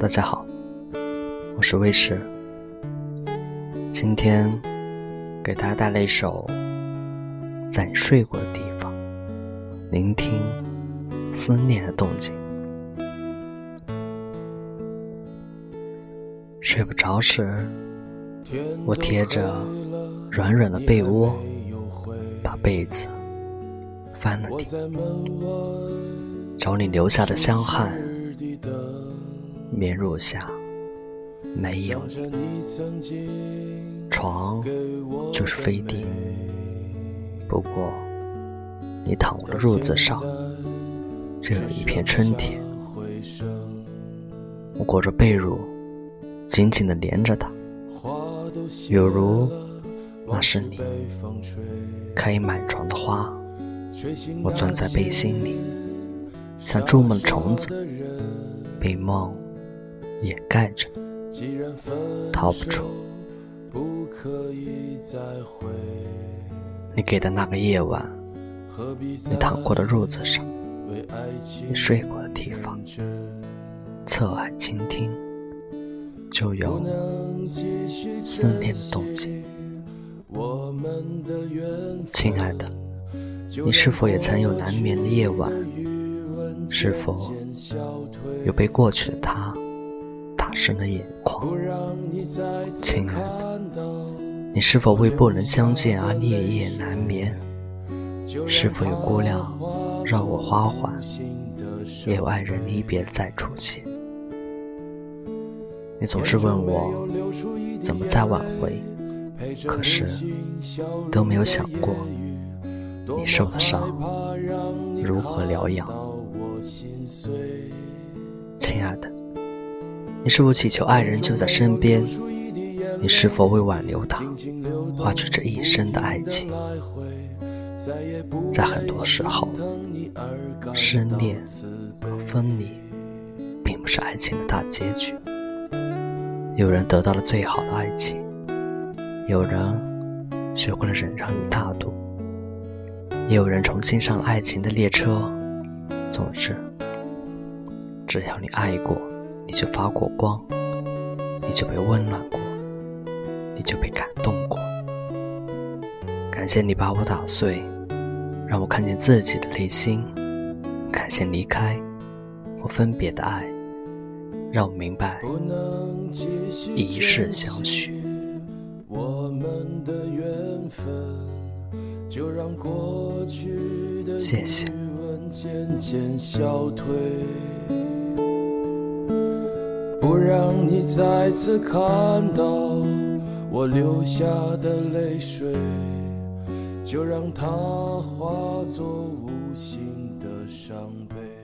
大家好，我是魏迟，今天给大家带来一首《在你睡过的地方》，聆听思念的动静。睡不着时，我贴着软软的被窝，把被子翻了底，找你留下的香汗。棉褥下没有床，就是飞地。不过，你躺我的褥子上，就有一片春天。我裹着被褥，紧紧地连着它，有如那是你开满床的花。我钻在被心里，像筑梦的虫子，被梦。掩盖着，逃不出。你给的那个夜晚，你躺过的褥子上，你睡过的地方，侧耳倾听，就有思念的动静。亲爱的，你是否也曾有难眠的夜晚？是否有被过去的他？深的眼眶，亲爱的，你是否为不能相见而夜夜难眠？是否有姑娘绕我花环，也有爱人离别再出现？你总是问我怎么再挽回，可是都没有想过你受的伤如何疗养，亲爱的。你是否祈求爱人就在身边？你是否为挽留他，花去这一生的爱情？在很多时候，失恋、分离，并不是爱情的大结局。有人得到了最好的爱情，有人学会了忍让与大度，也有人重新上了爱情的列车。总之，只要你爱过。你就发过光，你就被温暖过，你就被感动过。感谢你把我打碎，让我看见自己的内心。感谢离开或分别的爱，让我明白一世相许。我们的缘分，就让过去的谢谢。不让你再次看到我流下的泪水，就让它化作无形的伤悲。